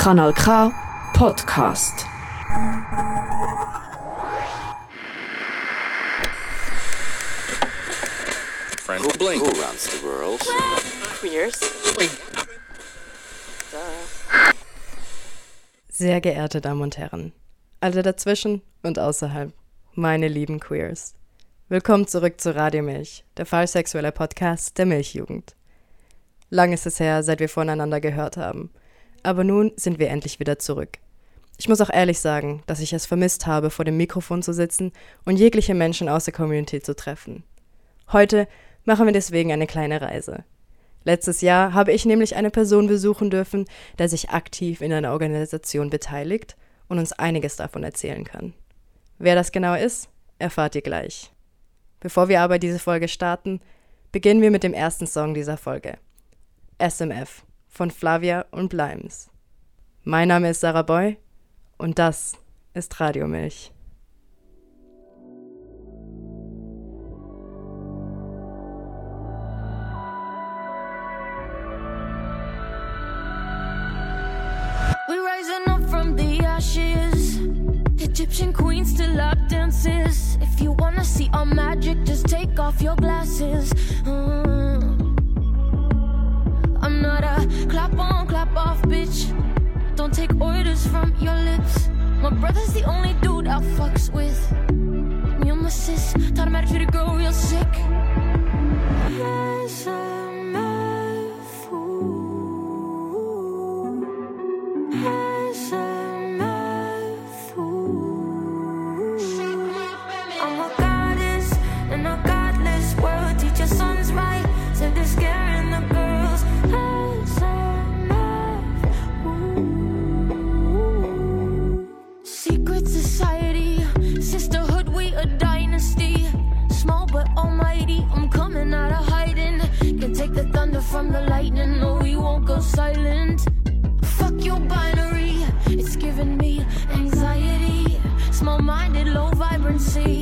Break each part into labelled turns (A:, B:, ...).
A: Kanal K Podcast.
B: Friend. Who, blink. Who runs the world?
C: Queers.
D: Sehr geehrte Damen und Herren, alle dazwischen und außerhalb, meine lieben Queers. Willkommen zurück zu Radio Milch, der fallsexuelle Podcast der Milchjugend. Lang ist es her, seit wir voneinander gehört haben. Aber nun sind wir endlich wieder zurück. Ich muss auch ehrlich sagen, dass ich es vermisst habe, vor dem Mikrofon zu sitzen und jegliche Menschen aus der Community zu treffen. Heute machen wir deswegen eine kleine Reise. Letztes Jahr habe ich nämlich eine Person besuchen dürfen, der sich aktiv in einer Organisation beteiligt und uns einiges davon erzählen kann. Wer das genau ist, erfahrt ihr gleich. Bevor wir aber diese Folge starten, beginnen wir mit dem ersten Song dieser Folge. SMF von Flavia und Blimes. Mein Name ist Sarah Boy und das ist Radiomilch.
E: Egyptian queens to lap dances. If you wanna see our magic, just take off your glasses. Mm. I'm not a clap on, clap off, bitch. Don't take orders from your lips. My brother's the only dude I fucks with. Me and my sis taught him how to treat a girl real sick. SMF, ooh. SMF, from the lightning, no, we won't go silent. Fuck your binary, it's giving me anxiety. Small minded, low vibrancy.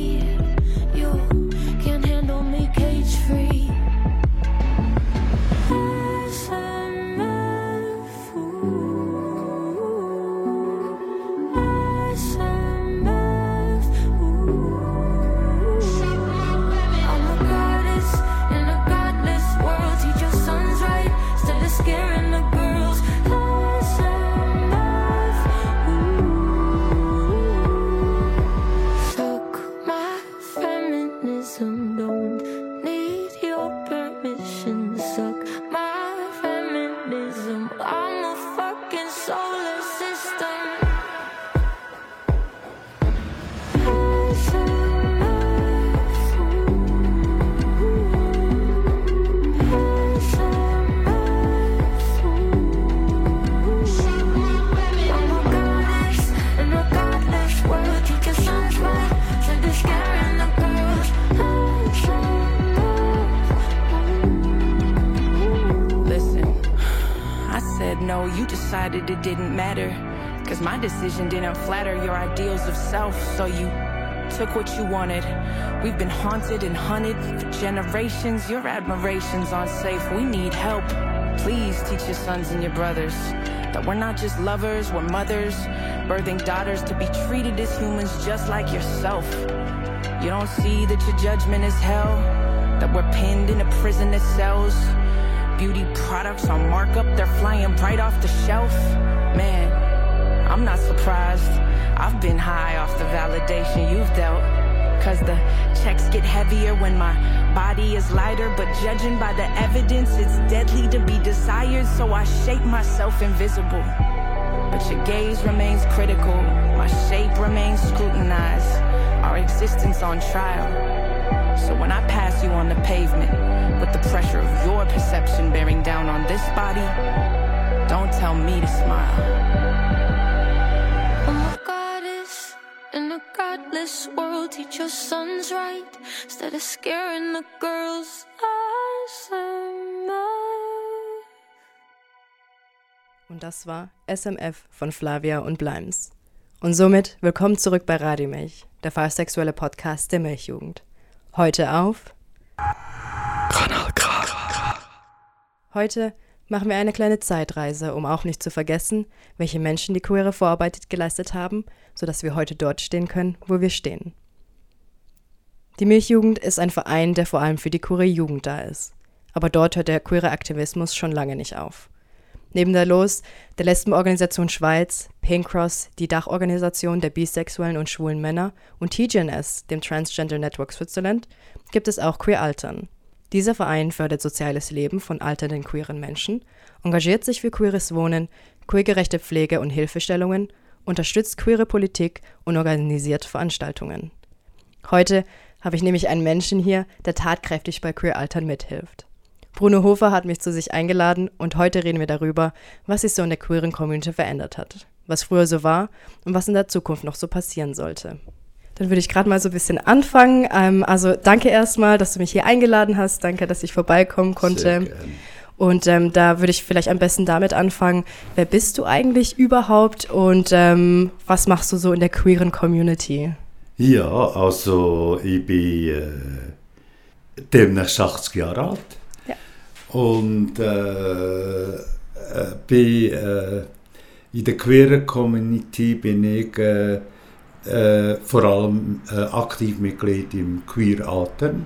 C: Decision didn't flatter your ideals of self, so you took what you wanted. We've been haunted and hunted for generations. Your admiration's unsafe. We need help. Please teach your sons and your brothers that we're not just lovers, we're mothers, birthing daughters to be treated as humans just like yourself. You don't see that your judgment is hell, that we're pinned in a prison that sells beauty products on markup, they're flying right off the shelf. Man, I'm not surprised. I've been high off the validation you've dealt. Cause the checks get heavier when my body is lighter, but judging by the evidence, it's deadly to be desired, so I shape myself invisible. But your gaze remains critical, my shape remains scrutinized, our existence on trial. So when I pass you on the pavement, with the pressure of your perception bearing down on this body, don't tell me to smile.
E: Godless world. Teach your sons right instead of scaring the girls. SMF.
D: Und das war SMF von Flavia und Blimes. Und somit willkommen zurück bei Radio Milch, der fahrsexuelle Podcast der Milchjugend. Heute auf
A: Kanal.
D: Heute machen wir eine kleine Zeitreise, um auch nicht zu vergessen, welche Menschen die queere Vorarbeit geleistet haben, sodass wir heute dort stehen können, wo wir stehen. Die Milchjugend ist ein Verein, der vor allem für die queere Jugend da ist. Aber dort hört der queere Aktivismus schon lange nicht auf. Neben der LOS, der Lesbenorganisation Schweiz, Pinkcross, die Dachorganisation der bisexuellen und schwulen Männer und TGNS, dem Transgender Network Switzerland, gibt es auch Queer Altern. Dieser Verein fördert soziales Leben von alternden queeren Menschen, engagiert sich für queeres Wohnen, queergerechte Pflege und Hilfestellungen, unterstützt queere Politik und organisiert Veranstaltungen. Heute habe ich nämlich einen Menschen hier, der tatkräftig bei Queer Altern mithilft. Bruno Hofer hat mich zu sich eingeladen und heute reden wir darüber, was sich so in der queeren Community verändert hat, was früher so war und was in der Zukunft noch so passieren sollte. Dann würde ich gerade mal so ein bisschen anfangen. Ähm, also danke erstmal, dass du mich hier eingeladen hast. Danke, dass ich vorbeikommen konnte. Und ähm, da würde ich vielleicht am besten damit anfangen. Wer bist du eigentlich überhaupt und ähm, was machst du so in der queeren Community?
F: Ja, also ich bin äh, demnächst 80 Jahre alt.
D: Ja.
F: Und äh, äh, bin äh, in der queeren Community bin ich äh, äh, vor allem äh, aktiv Mitglied im Queer Atem.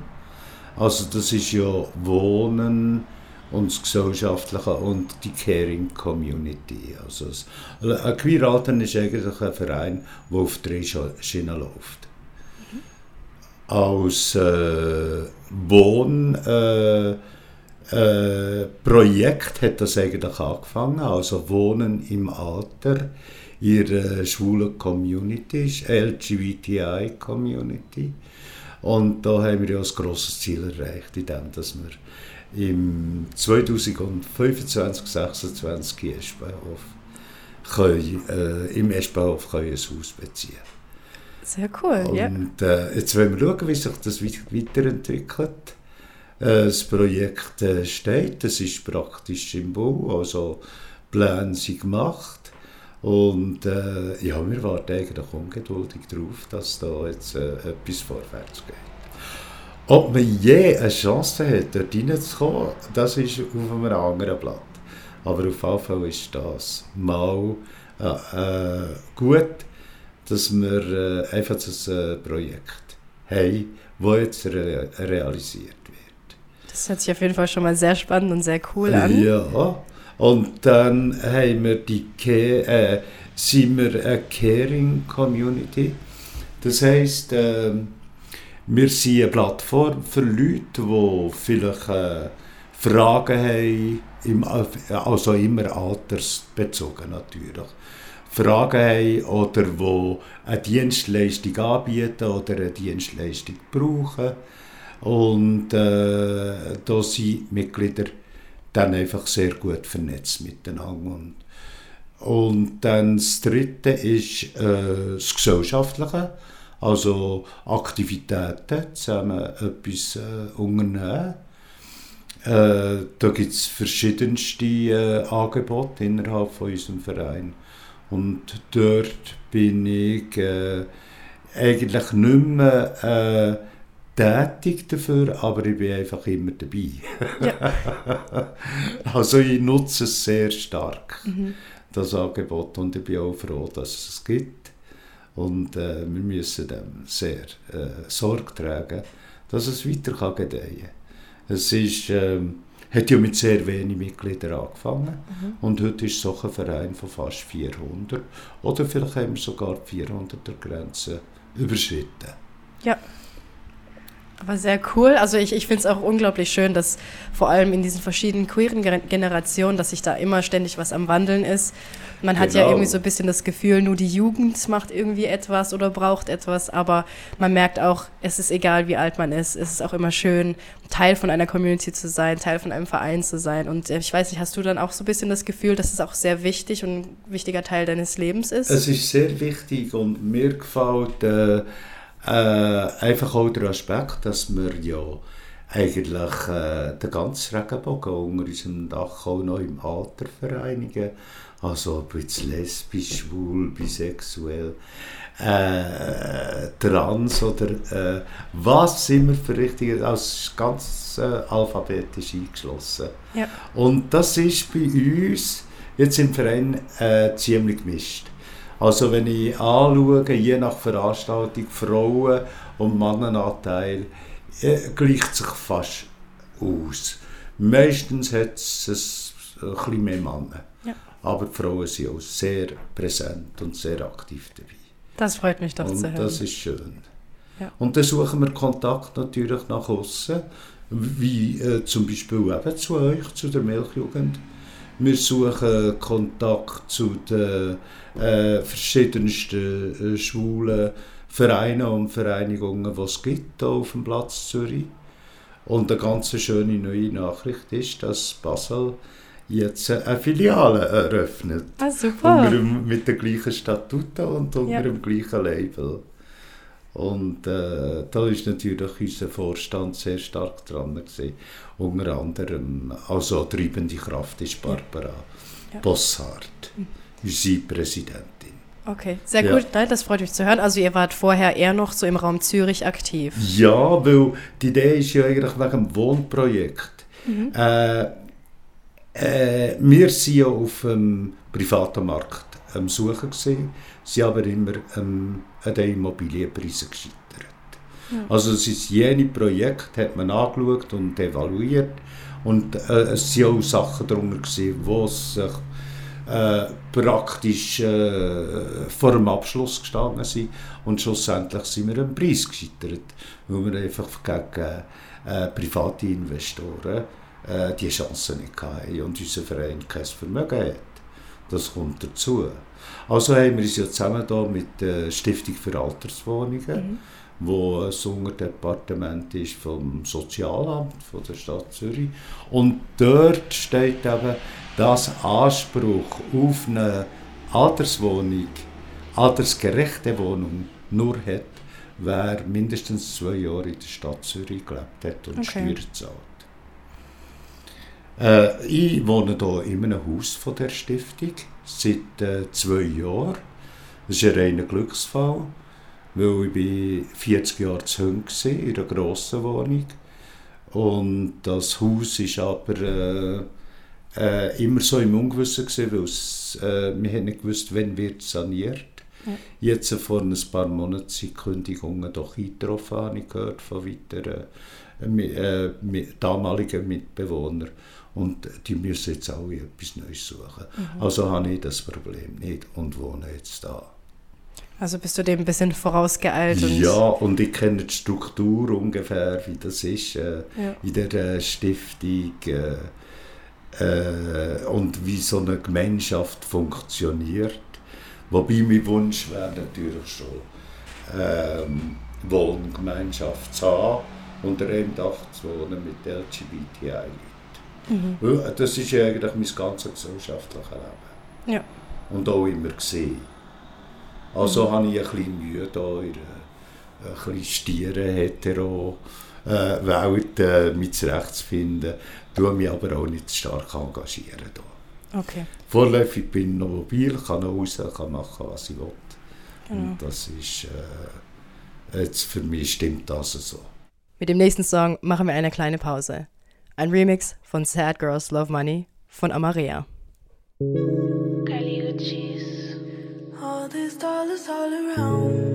F: Also das ist ja Wohnen und das Gesellschaftliche und die Caring Community. Also das, ein Queer Atem ist eigentlich ein Verein, der auf drei Schienen läuft. Als äh, Wohn äh, äh, Projekt hat das eigentlich angefangen, also Wohnen im Alter ihre schwule Community ist, LGBTI Community. Und da haben wir ja ein grosses Ziel erreicht, indem dass wir im 2025, 2026 Eschbauhof können, äh, im Eschbauhof ein Haus beziehen
D: Sehr cool,
F: Und
D: ja.
F: äh, jetzt wollen wir schauen, wie sich das weiterentwickelt. Äh, das Projekt äh, steht, es ist praktisch im Bau, also Pläne sind gemacht. Und äh, ja, wir warten eigentlich ungeduldig darauf, dass da jetzt äh, etwas vorwärts geht. Ob man je eine Chance hat, dort reinzukommen, das ist auf einem anderen Blatt. Aber auf jeden Fall ist das mal äh, äh, gut, dass wir äh, einfach das äh, Projekt haben, das jetzt re realisiert wird.
D: Das hört sich auf jeden Fall schon mal sehr spannend und sehr cool an.
F: Ja, und dann haben wir die äh, sind wir eine Caring Community. Das heisst, äh, wir sind eine Plattform für Leute, die vielleicht äh, Fragen haben, also immer altersbezogen natürlich. Fragen haben oder die eine Dienstleistung anbieten oder eine Dienstleistung brauchen. Und äh, da sind Mitglieder dann einfach sehr gut vernetzt miteinander. Und, und dann das Dritte ist äh, das Gesellschaftliche, also Aktivitäten, zusammen etwas äh, unternehmen. Äh, da gibt es verschiedenste äh, Angebote innerhalb von unserem Verein. Und dort bin ich äh, eigentlich nicht mehr äh, tätig dafür, aber ich bin einfach immer dabei. Ja. also ich nutze es sehr stark, mhm. das Angebot, und ich bin auch froh, dass es es gibt. Und äh, wir müssen dem sehr äh, Sorge tragen, dass es weiter kann gedeihen kann. Es ist, äh, hat ja mit sehr wenigen Mitgliedern angefangen mhm. und heute ist so ein Verein von fast 400 oder vielleicht haben wir sogar die 400er Grenze überschritten.
D: Ja. Aber sehr cool. Also ich, ich finde es auch unglaublich schön, dass vor allem in diesen verschiedenen queeren Generationen, dass sich da immer ständig was am Wandeln ist. Man hat genau. ja irgendwie so ein bisschen das Gefühl, nur die Jugend macht irgendwie etwas oder braucht etwas, aber man merkt auch, es ist egal, wie alt man ist. Es ist auch immer schön, Teil von einer Community zu sein, Teil von einem Verein zu sein. Und äh, ich weiß nicht, hast du dann auch so ein bisschen das Gefühl, dass es auch sehr wichtig und ein wichtiger Teil deines Lebens ist?
F: Es ist sehr wichtig und mir gefällt... Äh, äh, einfach auch der Aspekt, dass wir ja eigentlich äh, den ganzen Regenbogen unter unserem Dach auch noch im Alter vereinigen. Also ob jetzt lesbisch, schwul, bisexuell, äh, trans oder äh, was sind wir für richtige, als ganz äh, alphabetisch eingeschlossen.
D: Ja.
F: Und das ist bei uns jetzt im Verein äh, ziemlich gemischt. Also wenn ich anschaue, je nach Veranstaltung, Frauen- und Mannenanteil, äh, gleicht sich fast aus. Meistens hat es ein bisschen mehr Männer.
D: Ja.
F: Aber die Frauen sind auch sehr präsent und sehr aktiv dabei.
D: Das freut mich doch
F: und
D: zu hören.
F: das ist schön.
D: Ja.
F: Und dann suchen wir Kontakt natürlich nach außen, wie äh, zum Beispiel eben zu euch, zu der Milchjugend. Wir suchen Kontakt zu den äh, verschiedensten äh, schwulen Vereinen und Vereinigungen, die es gibt hier auf dem Platz Zürich. Und eine ganz schöne neue Nachricht ist, dass Basel jetzt eine Filiale eröffnet.
D: ah, super.
F: Unter dem, mit den gleichen Statuten und unter
D: Ja.
F: dem gleichen Label. Und äh, da ist natürlich unser Vorstand sehr stark dran gewesen. Unter anderem, also treibende Kraft ist Barbara
D: Ja.
F: Bosshardt, unsere Präsidentin.
D: Okay, sehr
F: Ja.
D: gut. Das freut mich zu hören. Also ihr wart vorher eher noch so im Raum Zürich aktiv.
F: Ja, weil die Idee ist ja eigentlich wegen dem Wohnprojekt. Äh, äh, wir waren ja auf dem privaten Markt am Suchen, gewesen, sind aber immer ähm, an den Immobilienpreisen gescheitert. Also es ist jene Projekt hat man angeschaut und evaluiert und äh, es waren auch Sachen darunter, gewesen, es sich äh, praktisch äh, vor dem Abschluss gestanden sind und schlussendlich sind wir am Preis gescheitert, weil wir einfach gegen äh, private Investoren äh, die Chance nicht hatten und unser Verein kein Vermögen hat. Das kommt dazu. Also haben wir uns ja zusammen da mit der Stiftung für Alterswohnungen, wo ein Unterdepartement ist vom Sozialamt von der Stadt Zürich. Und dort steht eben, dass Anspruch auf eine Alterswohnung, altersgerechte Wohnung nur hat, wer mindestens zwei Jahre in der Stadt Zürich gelebt hat und
D: Okay.
F: Steuern zahlt. Äh, ich wohne hier in einem Haus von der Stiftung seit äh, zwei Jahren. Das ist ein reiner Glücksfall, weil ich bin 40 Jahre zu Hause war, in einer grossen Wohnung. Und das Haus ist aber äh, äh, immer so im Ungewissen gewesen, weil es, äh, wir haben nicht gewusst, wann wird saniert. Jetzt äh, vor ein paar Monaten sind Kündigungen doch eingetroffen, habe ich gehört von weiteren äh, äh, damaligen Mitbewohnern. Und die müssen jetzt alle etwas Neues suchen. Also habe ich das Problem nicht und wohne jetzt da.
D: Also bist du dem ein bisschen vorausgeeilt und
F: Ja, und ich kenne die Struktur ungefähr, wie das ist äh,
D: Ja.
F: in der äh, Stiftung äh, äh, und wie so eine Gemeinschaft funktioniert. Wobei mein Wunsch wäre natürlich schon, ähm, Wohngemeinschaft zu haben, unter einem Dach zu wohnen mit LGBTI-Leuten. Weil Das ist ja eigentlich mein ganzes gesellschaftliches Leben.
D: Ja.
F: Und auch immer gesehen. Also habe ich ein bisschen Mühe da in einer ein bisschen stieren hetero äh, Welt äh, mich zurechtzufinden, tue mich aber auch nicht stark engagieren. Da.
D: okay.
F: Vorläufig bin ich noch mobil, kann noch raus, kann machen, was ich will.
D: Genau.
F: Und das ist, äh, jetzt für mich stimmt das so.
D: Mit dem nächsten Song machen wir eine kleine Pause. Ein Remix von Sad Girls Love Money von Amaria.
G: All these dollars all around.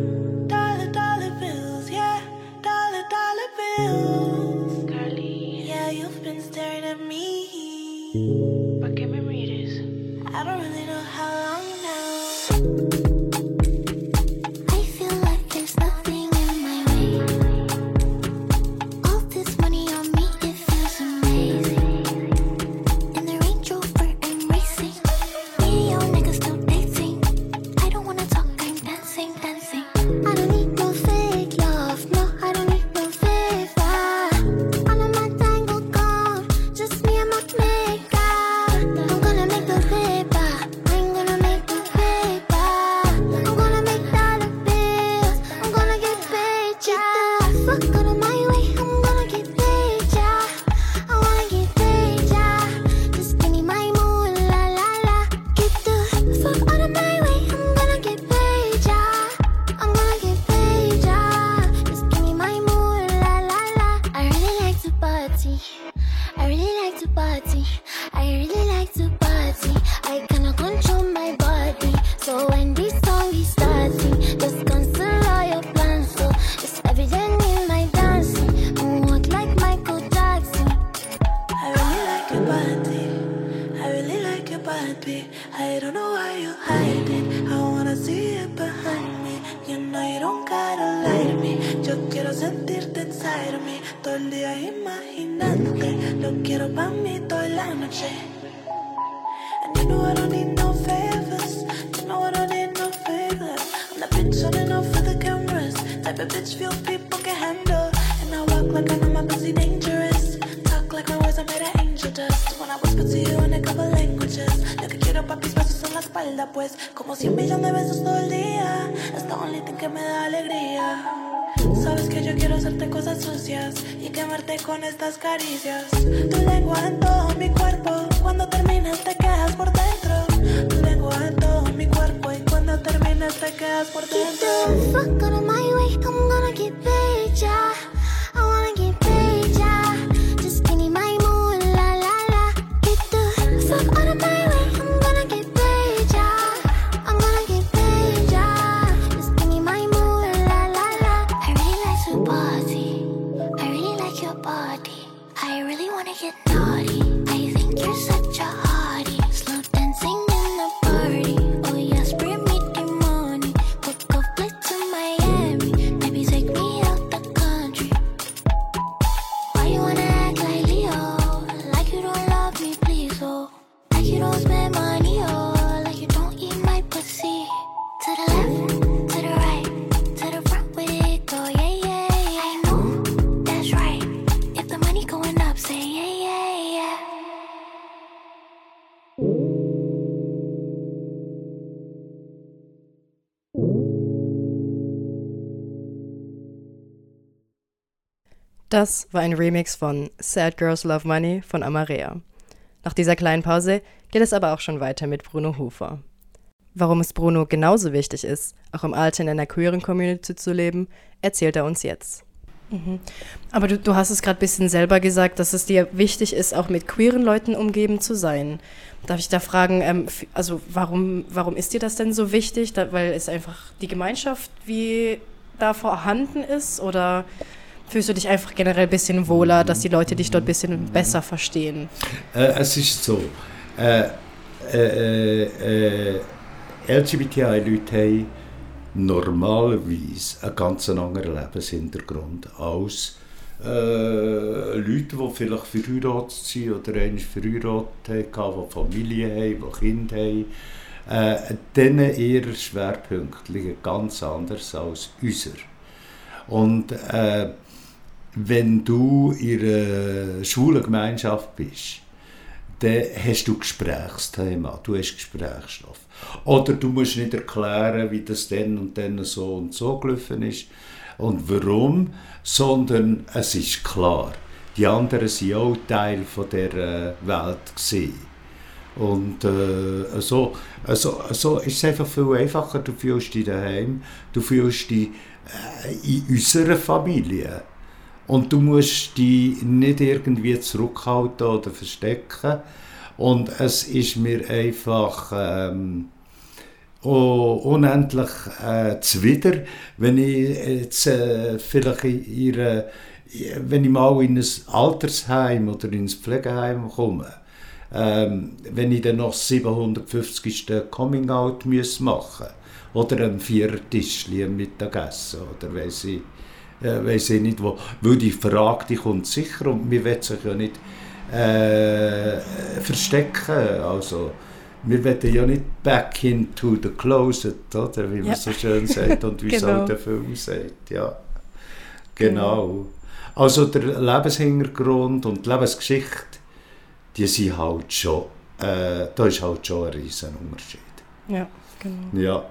H: Das war ein Remix von Sad Girls Love Money von Amarea. Nach dieser kleinen Pause geht es aber auch schon weiter mit Bruno Hufer. Warum es Bruno genauso wichtig ist, auch im Alter in einer queeren Community zu leben, erzählt er uns jetzt.
D: Aber du, du hast es gerade ein bisschen selber gesagt, dass es dir wichtig ist, auch mit queeren Leuten umgeben zu sein. Darf ich da fragen, ähm, also warum, warum ist dir das denn so wichtig? Da, weil es einfach die Gemeinschaft wie da vorhanden ist? Oder fühlst du dich einfach generell ein bisschen wohler, dass die Leute dich dort ein bisschen besser verstehen?
F: Äh, es ist so, äh, äh, äh, LGBTI-Leute haben normalerweise einen ganz anderen Lebenshintergrund als äh, Leute, die vielleicht verheiratet sind oder einmal verheiratet haben, die Familie haben, die Kinder haben. Äh, denen ihre Schwerpunkte liegen ganz anders als unser. Und äh, wenn du in einer schwulen Gemeinschaft bist, dann hast du Gesprächsthema, du hast Gesprächsstoff. Oder du musst nicht erklären, wie das dann und dann so und so gelaufen ist und warum, sondern es ist klar, die anderen sind auch Teil von der äh, Welt gewesen. Und äh, so, so, so ist es einfach viel einfacher. Du fühlst dich daheim, du fühlst dich äh, in unserer Familie. Und du musst dich nicht irgendwie zurückhalten oder verstecken. Und es ist mir einfach ähm, oh, unendlich äh, zuwider, wenn ich jetzt äh, vielleicht ihre, wenn ich mal in ein Altersheim oder in ein Pflegeheim komme, ähm, wenn ich dann noch das 750. Coming Out muss machen oder am Viertischli am Mittagessen oder weiss ich, äh, weiss ich nicht wo, weil die Frage die kommt sicher und wir wollen sich ja nicht äh, verstecken, also wir wollen ja nicht back into the closet, oder, wie man
D: Ja.
F: so schön sagt und wie es
D: Genau.
F: auch der Film sagt, ja. Genau. Also der Lebenshintergrund und die Lebensgeschichte, die sind halt schon, äh, da ist halt schon ein riesen Unterschied.
D: Ja, genau.
F: Ja.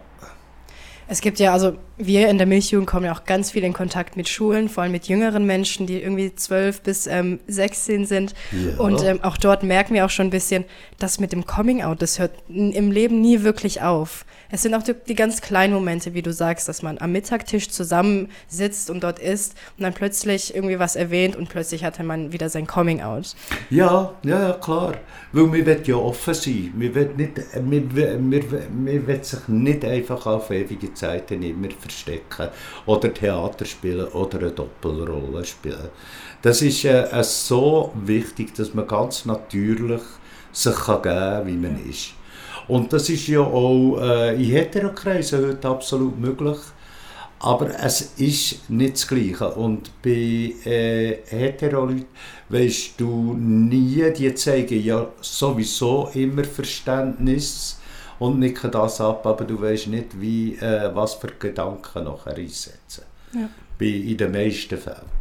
D: Es gibt ja, also wir in der Milchjugend kommen ja auch ganz viel in Kontakt mit Schulen, vor allem mit jüngeren Menschen, die irgendwie 12 bis ähm, 16 sind.
F: Ja.
D: Und ähm, auch dort merken wir auch schon ein bisschen, dass mit dem Coming Out, das hört im Leben nie wirklich auf. Es sind auch die, die ganz kleinen Momente, wie du sagst, dass man am Mittagtisch zusammen sitzt und dort isst und dann plötzlich irgendwie was erwähnt und plötzlich hat man wieder sein Coming Out.
F: Ja, ja, klar. Weil wir wollen ja offen sein. Wir wollen, nicht, wir, wir, wir, wir wollen sich nicht einfach auf ewige Zeiten immer verstecken oder Theater spielen oder eine Doppelrolle spielen. Das ist äh, äh, so wichtig, dass man ganz natürlich sich kann geben wie man ist. Und das ist ja auch äh, in Heterokreisen heute absolut möglich. Aber es ist nicht das Gleiche. Und bei äh, Hetero-Leuten weißt du nie, die zeigen ja sowieso immer Verständnis und nicken das ab, aber du weißt nicht, wie, äh, was für Gedanken nachher einsetzen.
I: Ja.
F: Bei, in den meisten Fällen.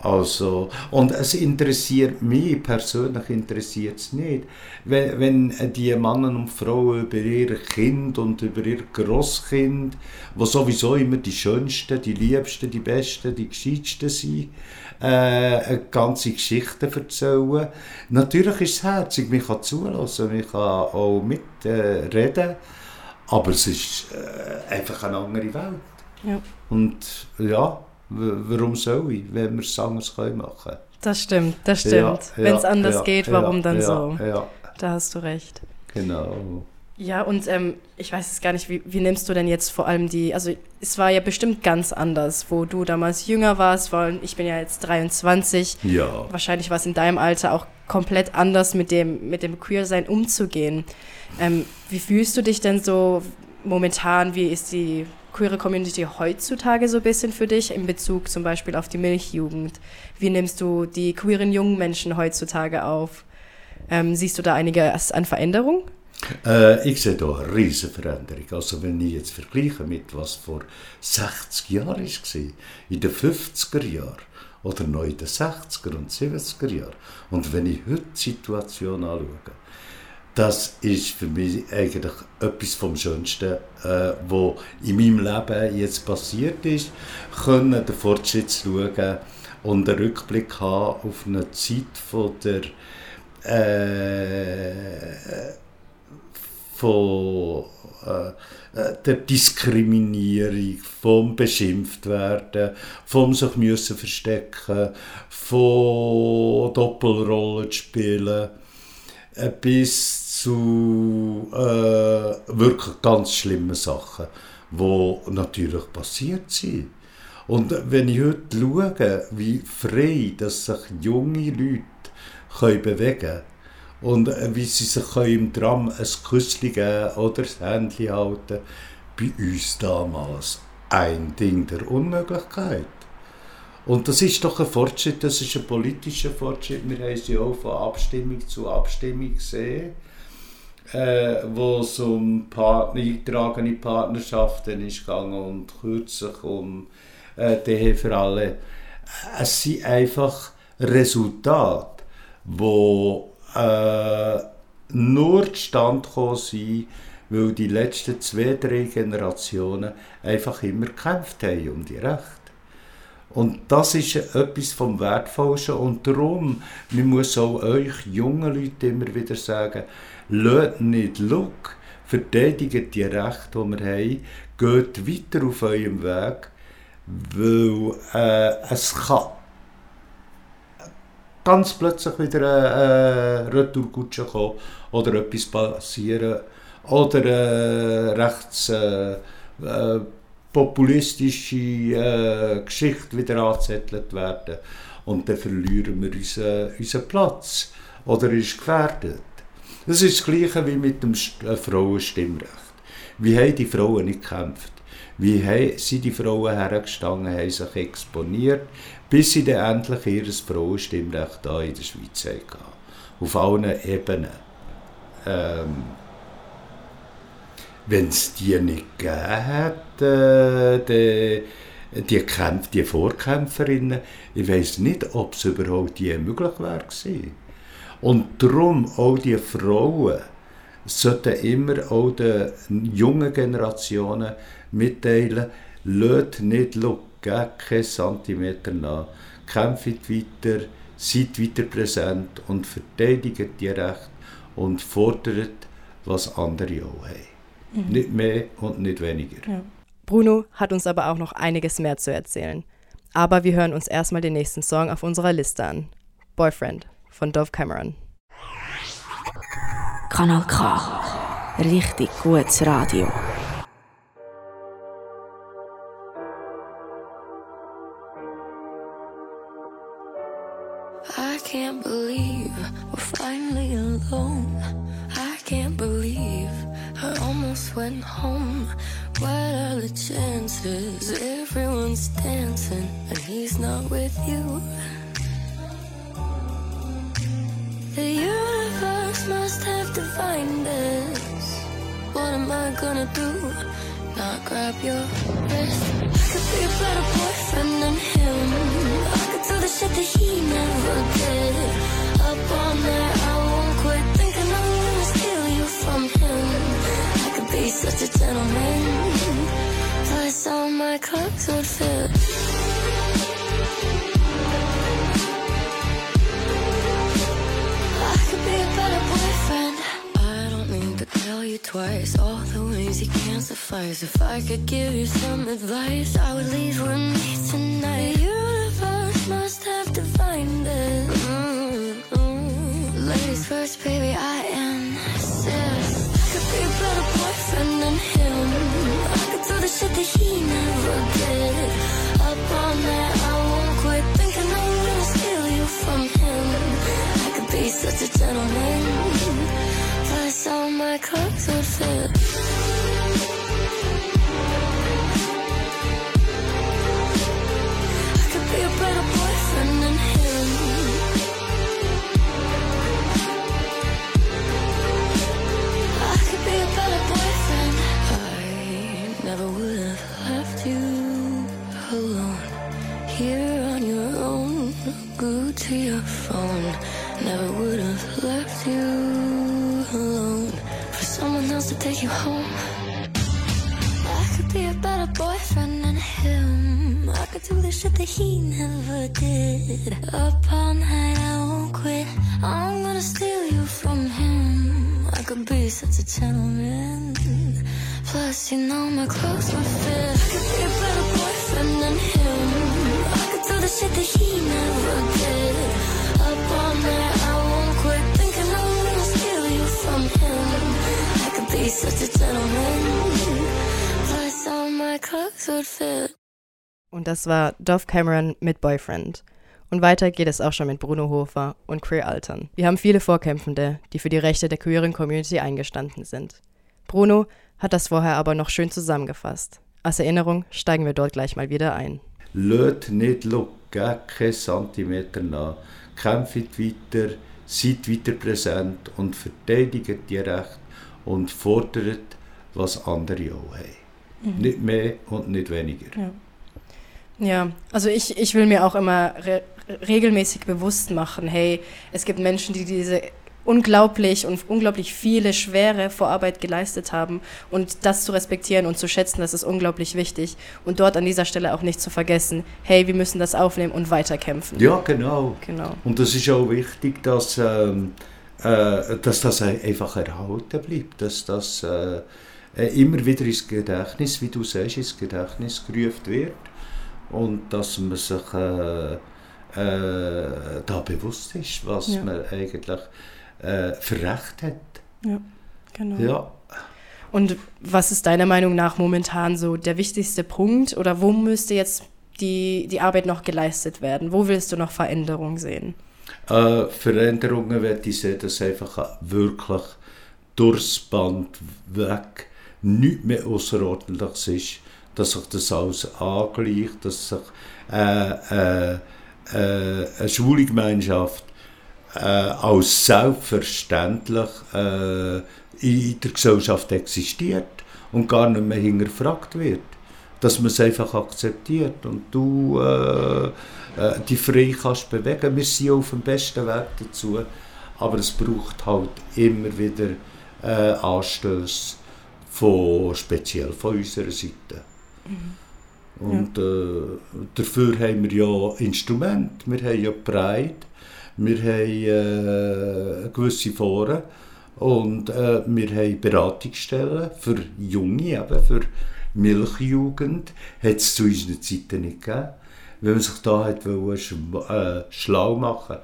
F: Also, und es interessiert mich, persönlich interessiert es nicht, wenn, wenn die Männer und Frauen über ihr Kind und über ihr Grosskind, wo sowieso immer die schönsten, die liebsten, die besten, die gescheitsten sind, äh, ganze Geschichten erzählen. Natürlich ist es herzig, man kann zulassen, man kann auch mitreden, äh, aber es ist äh, einfach eine andere Welt.
I: Ja.
F: Und ja, warum soll ich, wenn wir es anders können machen
I: Das stimmt, das
F: Ja,
I: stimmt.
F: ja,
I: Wenn es anders
F: ja,
I: geht, warum
F: ja,
I: dann
F: ja,
I: so?
F: Ja,
I: Da hast du recht.
F: genau.
I: Ja, und ähm, ich weiß es gar nicht, wie, wie nimmst du denn jetzt vor allem die, also es war ja bestimmt ganz anders, wo du damals jünger warst, weil ich bin ja jetzt 23.
F: Ja.
I: Wahrscheinlich war es in deinem Alter auch komplett anders, mit dem, mit dem Queer-Sein umzugehen. Ähm, wie fühlst du dich denn so momentan? Wie ist die queere Community heutzutage so ein bisschen für dich in Bezug zum Beispiel auf die Milchjugend? Wie nimmst du die queeren jungen Menschen heutzutage auf? Ähm, siehst du da einiges an Veränderung?
F: Äh, ich sehe da eine riesige Veränderung. Also wenn ich jetzt vergleiche mit was vor 60 Jahren war, in den 50er Jahren oder noch in den 60er und 70er Jahren. Und wenn ich heute die Situation anschaue, das ist für mich eigentlich etwas vom Schönsten, äh, was in meinem Leben jetzt passiert ist, können den Fortschritt schauen und einen Rückblick haben auf eine Zeit von der äh, von äh, äh, der Diskriminierung, vom beschimpft werden, vom sich müssen verstecken, von Doppelrollen spielen, äh, bis zu äh, wirklich ganz schlimmen Sachen, wo natürlich passiert sind. Und wenn ich heute schaue, wie frei dass sich junge Leute können bewegen können, und äh, wie sie sich im Tram ein Küsschen geben oder das Handy halten. Bei uns damals ein Ding der Unmöglichkeit. Und das ist doch ein Fortschritt, das ist ein politischer Fortschritt. Wir haben sie auch von Abstimmung zu Abstimmung gesehen, äh, wo es um Partner, eingetragene Partnerschaften ist gegangen und kürzlich um äh, Ehe für alle. Es sind einfach Resultate, wo äh, nur zustande gekommen sind, weil die letzten zwei, drei Generationen einfach immer gekämpft haben um die Rechte. Und das ist etwas vom Wertvollsten und darum, man muss auch euch jungen Leute immer wieder sagen, lasst nicht look, verteidigt die Rechte, die wir haben, geht weiter auf eurem Weg, weil äh, es kann ganz plötzlich wieder eine äh, Retourkutsche kommen oder etwas passieren oder äh, rechts äh, äh, populistische äh, Geschichte wieder angezettelt werden und dann verlieren wir unseren, unseren Platz oder ist gefährdet. Das ist das Gleiche wie mit dem äh, Frauenstimmrecht. Wie haben die Frauen nicht gekämpft? Wie sind die Frauen hergestanden, haben sich exponiert, bis sie dann endlich ihr Frauenstimmrecht da in der Schweiz hatten. Auf allen Ebenen. Ähm, Wenn es die nicht gegeben hätte, die, die, Kämpf, die Vorkämpferinnen, ich weiß nicht, ob es überhaupt je möglich wäre. Und darum auch die Frauen sollten immer auch den jungen Generationen mitteilen, lasst nicht schauen, keinen Zentimeter nach, kämpft weiter, seid weiter präsent und verteidigt die Rechte und fordert, was andere auch haben. Nicht mehr und nicht weniger.
D: Bruno hat uns aber auch noch einiges mehr zu erzählen. Aber wir hören uns erstmal den nächsten Song auf unserer Liste an. Boyfriend von Dove Cameron.
J: Kanal K. Richtig gutes Radio.
G: I can't believe we're finally alone.
K: I can't believe I almost went home. What are the chances? Everyone's dancing and he's not with you. The universe must have defined this. What am I gonna do? Not grab your wrist. I could be a better boyfriend than him. I could do the shit that he never did. Up all night, I won't quit thinking I'm gonna steal you from him. I could be such a gentleman. Plus, all my clothes would fit. You can't suffice. If I could give you some advice, I would leave with me tonight. The universe must have defined it. Mm, mm. Ladies first, baby, I insist. I could be a better boyfriend than him. I could do the shit that he never did. Up all night, I won't quit thinking I'm gonna steal you from him. I could be such a gentleman. Plus, all my clothes would fit. I never would have left you alone. Here on your own, glued to your phone. Never would have left you alone for someone else to take you home. I could be a better boyfriend than him. I could do the shit that he never did. Up all night, I won't quit. I'm gonna steal you from him. I could be such a gentleman. Plus, you know my clothes would fit. I could be a better boyfriend than him. I could do the shit that he never did. Up all night, I won't quit thinking I'm gonna steal you from him. I could be such a gentleman. Plus, all my clothes would fit.
L: Und das war Dove Cameron mit Boyfriend. Und weiter geht es auch schon mit Bruno Hofer und Queer Altern. Wir haben viele Vorkämpfende, die für die Rechte der queeren Community eingestanden sind. Bruno hat das vorher aber noch schön zusammengefasst. Als Erinnerung steigen wir dort gleich mal wieder ein.
F: Lasst nicht los, gebt keinen Zentimeter nach. Kämpft weiter, seid weiter präsent und verteidigt die Rechte und fordert, was andere auch haben. Nicht mehr und nicht weniger.
D: Ja. Ja, also ich, ich will mir auch immer re regelmäßig bewusst machen, hey, es gibt Menschen, die diese unglaublich und unglaublich viele schwere Vorarbeit geleistet haben und das zu respektieren und zu schätzen, das ist unglaublich wichtig und dort an dieser Stelle auch nicht zu vergessen, hey, wir müssen das aufnehmen und weiterkämpfen.
F: Ja, genau.
D: Genau.
F: Und es ist auch wichtig, dass, ähm, äh, dass das ein- einfach erhalten bleibt, dass das äh, äh, immer wieder ins Gedächtnis, wie du sagst, ins Gedächtnis gerufen wird und dass man sich äh, äh, da bewusst ist, was
D: Ja.
F: man eigentlich äh, für Recht hat.
D: Ja, genau.
F: Ja.
D: Und was ist deiner Meinung nach momentan so der wichtigste Punkt oder wo müsste jetzt die, die Arbeit noch geleistet werden? Wo willst du noch Veränderung sehen?
F: Äh, Veränderungen werde ich sehen, dass einfach wirklich durchs Band weg nichts mehr Außerordentliches ist, dass sich das alles angleicht, dass sich äh, äh, äh, eine schwule Gemeinschaft äh, als selbstverständlich äh, in der Gesellschaft existiert und gar nicht mehr hinterfragt wird. Dass man es einfach akzeptiert und du äh, die frei kannst bewegen. Wir sind auf dem besten Weg dazu, aber es braucht halt immer wieder äh, Anstöße von, speziell von unserer Seite. Und äh, dafür haben wir ja Instrumente, wir haben ja Pride, wir haben äh, gewisse Foren. Und äh, wir haben Beratungsstellen für Junge, eben für Milchjugend, hat es zu unseren Zeiten nicht gegeben. Wenn man sich da hat wollen, äh, schlau machen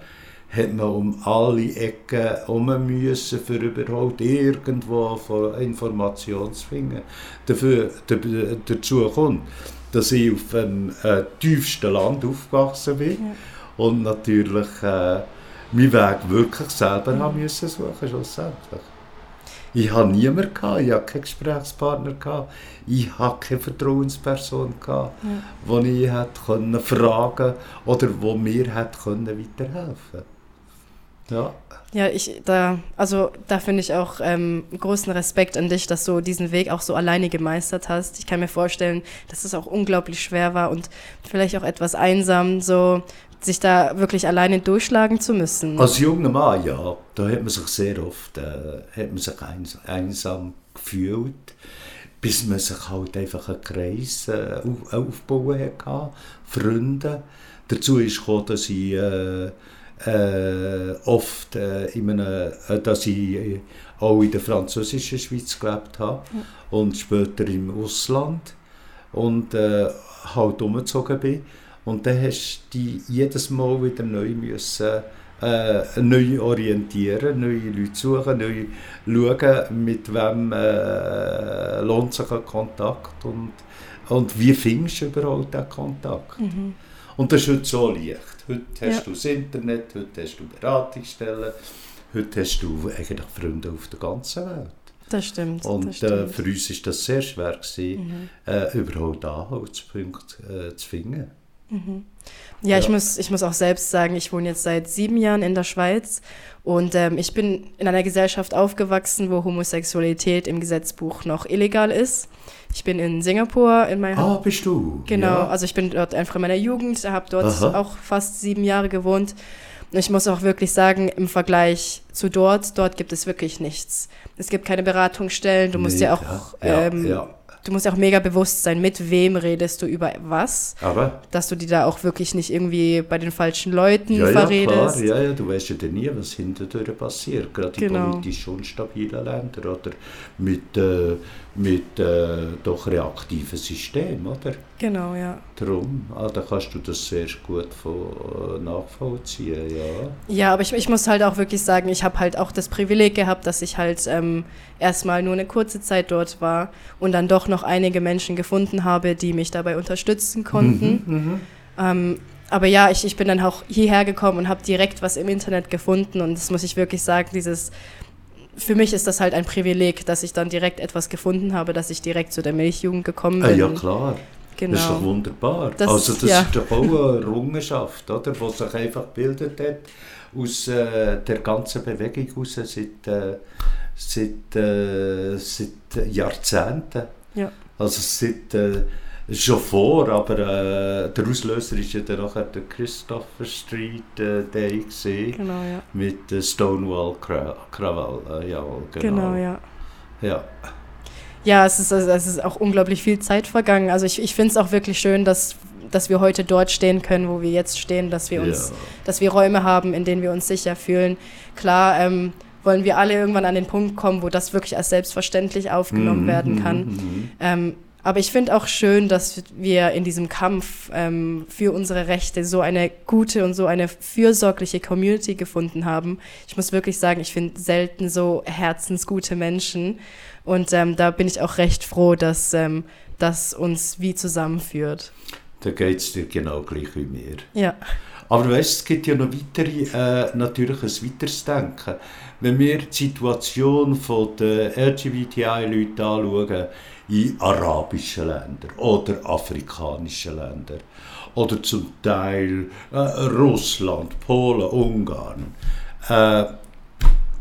F: hat man um alle Ecken herum müssen, für überhaupt irgendwo Informationen zu finden. Dafür, dazu kommt, dass ich auf dem äh, tiefsten Land aufgewachsen bin und natürlich äh, meinen Weg wirklich selber haben müssen suchen, schlussendlich. Ich hatte niemanden, gehabt, ich hatte keinen Gesprächspartner, gehabt, ich hatte keine Vertrauensperson, gehabt, ja. die ich hätte können fragen oder wo mir hätte können weiterhelfen Ja.
D: Ja, ich da, also da finde ich auch ähm, großen Respekt an dich, dass du diesen Weg auch so alleine gemeistert hast. Ich kann mir vorstellen, dass es auch unglaublich schwer war und vielleicht auch etwas einsam, so sich da wirklich alleine durchschlagen zu müssen.
F: Als junger Mann, ja, da hat man sich sehr oft äh, hat man sich eins, einsam gefühlt, bis man sich halt einfach einen Kreis äh, auf, aufbauen hatte, Freunde. Dazu ist gekommen, dass ich äh, äh, oft äh, in einem, äh, dass ich äh, auch in der französischen Schweiz gelebt habe und später im Ausland und äh, halt umgezogen bin. Und dann hast du dich jedes Mal wieder neu müssen, äh, neu orientieren, neue Leute suchen, neu schauen, mit wem äh, lohnt sich ein Kontakt und, und wie findest du überhaupt diesen Kontakt. Und das ist heute so leicht. Heute hast
D: Ja.
F: du das Internet, heute hast du Beratungsstellen, heute hast du eigentlich Freunde auf der ganzen Welt.
D: Das stimmt.
F: Und
D: das
F: äh,
D: stimmt. Mhm.
F: für uns ist das sehr schwer gewesen, äh, überhaupt Anhaltspunkte äh, zu finden.
D: Ja, ich
F: Ja.
D: muss, ich muss auch selbst sagen, ich wohne jetzt seit sieben Jahren in der Schweiz und ähm, ich bin in einer Gesellschaft aufgewachsen, wo Homosexualität im Gesetzbuch noch illegal ist. Ich bin in Singapur in meiner
F: Ah, bist du?
D: Genau,
F: Ja.
D: also ich bin dort einfach in meiner Jugend, habe dort
F: Aha.
D: auch fast sieben Jahre gewohnt. Und ich muss auch wirklich sagen, im Vergleich zu dort, dort gibt es wirklich nichts. Es gibt keine Beratungsstellen, du musst
F: Nee,
D: ja auch,
F: ja,
D: ähm,
F: ja.
D: du musst ja auch mega bewusst sein, mit wem redest du über was,
F: Aber
D: dass du die da auch wirklich nicht irgendwie bei den falschen Leuten
F: ja, ja,
D: verredest.
F: klar, ja, ja, du weißt ja nie, was hinterher passiert. Gerade in
D: Genau.
F: politisch unstabilen Ländern oder mit, äh, mit äh, doch reaktiven Systemen, oder?
D: Genau, ja.
F: Darum, ah, da kannst du das sehr gut von, äh, nachvollziehen, ja.
D: Ja, aber ich, ich muss halt auch wirklich sagen, ich habe halt auch das Privileg gehabt, dass ich halt ähm, erstmal nur eine kurze Zeit dort war und dann doch noch einige Menschen gefunden habe, die mich dabei unterstützen konnten. Ähm, aber ja, ich, ich bin dann auch hierher gekommen und habe direkt was im Internet gefunden und das muss ich wirklich sagen, dieses für mich ist das halt ein Privileg, dass ich dann direkt etwas gefunden habe, dass ich direkt zu der Milchjugend gekommen
F: Ah,
D: bin.
F: ja, klar.
D: Genau.
F: Das ist doch wunderbar.
D: Das-
F: also das
D: ja.
F: ist doch auch eine Errungenschaft, oder? die sich einfach gebildet hat aus äh, der ganzen Bewegung raus seit, äh, seit, äh, seit Jahrzehnten.
D: Ja.
F: Also seit, schon vor, aber äh, der Auslöser war ja dann nachher der Christopher Street äh, Day gewesen,
D: Genau, ja.
F: mit äh, Stonewall Kra Krawall. Äh, ja, genau.
D: Genau, ja.
F: ja.
D: Ja, es ist, also, es ist auch unglaublich viel Zeit vergangen. Also ich, ich finde es auch wirklich schön, dass, dass wir heute dort stehen können, wo wir jetzt stehen, dass wir uns,
F: Ja.
D: dass wir Räume haben, in denen wir uns sicher fühlen. Klar, ähm, wollen wir alle irgendwann an den Punkt kommen, wo das wirklich als selbstverständlich aufgenommen
F: Mhm,
D: werden
F: mhm,
D: kann.
F: mhm.
D: Ähm, aber ich finde auch schön, dass wir in diesem Kampf ähm, für unsere Rechte so eine gute und so eine fürsorgliche Community gefunden haben. Ich muss wirklich sagen, ich finde selten so herzensgute Menschen. Und ähm, da bin ich auch recht froh, dass ähm, das uns wie zusammenführt.
F: Da geht es dir genau gleich wie mir.
D: Ja,
F: Aber weißt, es gibt ja noch weitere, äh, natürlich ein weiteres Denken. Wenn wir die Situation der LGBTI-Leute anschauen, in arabischen Ländern oder afrikanischen Ländern oder zum Teil äh, Russland, Polen, Ungarn, äh,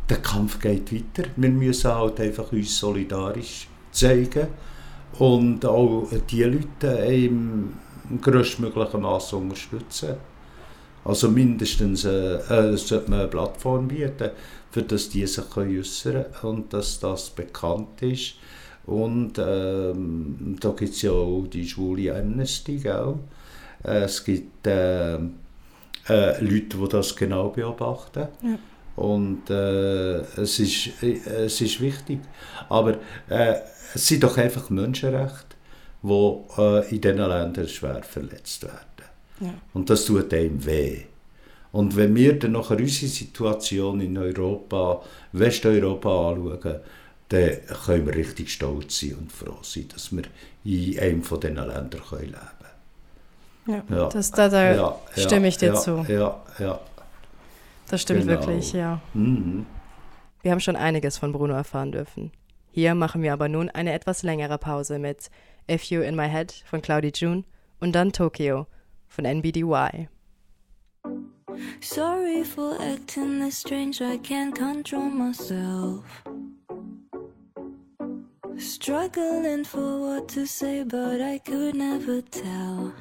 F: der Kampf geht weiter. Wir müssen halt einfach uns solidarisch zeigen und auch die Leute im größtmöglichen Maß unterstützen. Also mindestens äh, äh, sollte man eine Plattform bieten, für dass die sich äußern können und dass das bekannt ist. Und ähm, da gibt es ja auch die schwule Amnesty, gell? Äh, Es gibt äh, äh, Leute, die das genau beobachten. Und äh, es, ist, äh, es ist wichtig. Aber es sind doch einfach Menschenrechte, die in diesen Ländern schwer verletzt werden. Und das tut einem weh. Und wenn wir dann nachher unsere Situation in Europa, Westeuropa anschauen, dann können wir richtig stolz sein und froh sein, dass wir in einem von diesen Ländern können leben
D: ja.
F: können. Ja.
D: Das, da, da
F: Ja,
D: stimme ich dir
F: ja,
D: zu.
F: Ja, ja.
D: Das stimmt
F: Genau.
D: wirklich, ja.
F: Mhm.
D: Wir haben schon einiges von Bruno erfahren dürfen. Hier machen wir aber nun eine etwas längere Pause mit If You in My Head von Cloudy June und dann Tokyo von NBDY.
G: Sorry for acting this strange, I can't control myself. Struggling for what to say, but I could never tell.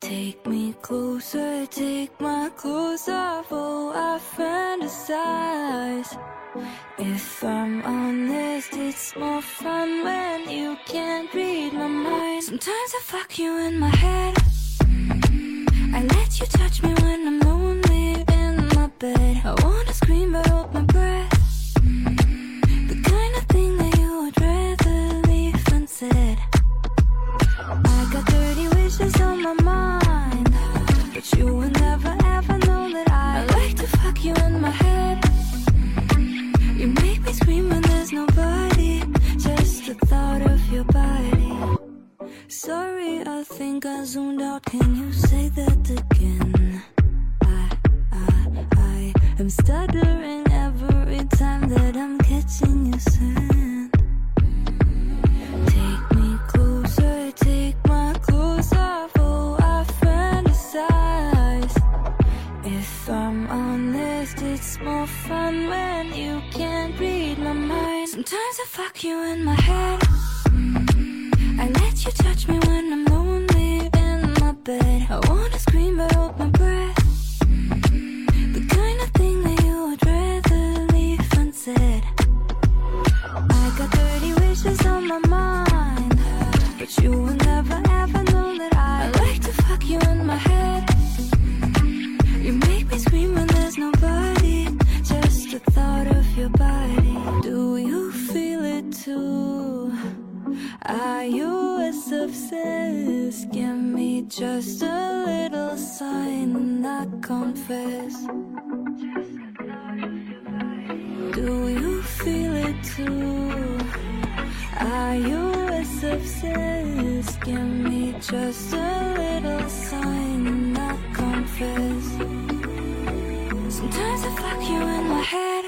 G: Take me closer, take my clothes off, oh, I fantasize. If I'm honest, it's more fun when you can't read my mind. Sometimes I fuck you in my head. Mm-hmm. I let you touch me when I'm lonely in my bed. I wanna scream but there's nobody, just the thought of your body. Sorry, I think I zoomed out. Can you say that again? I, I, I am stuttering every time that I'm catching your scent. More fun when you can't read my mind. Sometimes I fuck you in my head. Mm-hmm. I let you touch me when I'm lonely in my bed. I wanna scream but hold my breath. Sign and I confess. Do you feel it too? Are you as obsessed? Give me just a little sign and I confess. Sometimes I fuck you in my head.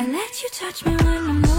G: I let you touch me when I'm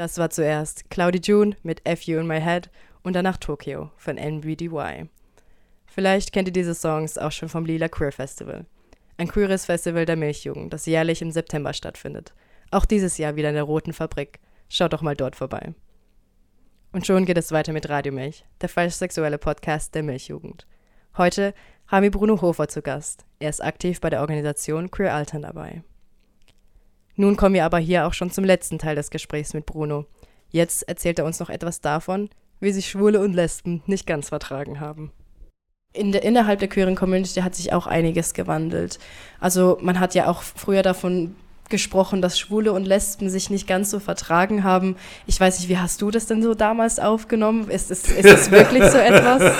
D: Das war zuerst Cloudy June mit FU in My Head und danach Tokyo von NBDY. Vielleicht kennt ihr diese Songs auch schon vom Lila Queer Festival. Ein queeres Festival der Milchjugend, das jährlich im September stattfindet. Auch dieses Jahr wieder in der Roten Fabrik. Schaut doch mal dort vorbei. Und schon geht es weiter mit Radio Milch, der falsch sexuelle Podcast der Milchjugend. Heute haben wir Bruno Hofer zu Gast. Er ist aktiv bei der Organisation Queer Altern dabei. Nun kommen wir aber hier auch schon zum letzten Teil des Gesprächs mit Bruno. Jetzt erzählt er uns noch etwas davon, wie sich Schwule und Lesben nicht ganz vertragen haben. In der, innerhalb der queeren Community hat sich auch einiges gewandelt. Also man hat ja auch früher davon gesprochen, dass Schwule und Lesben sich nicht ganz so vertragen haben. Ich weiß nicht, wie hast du das denn so damals aufgenommen? Ist es, ist es wirklich so etwas?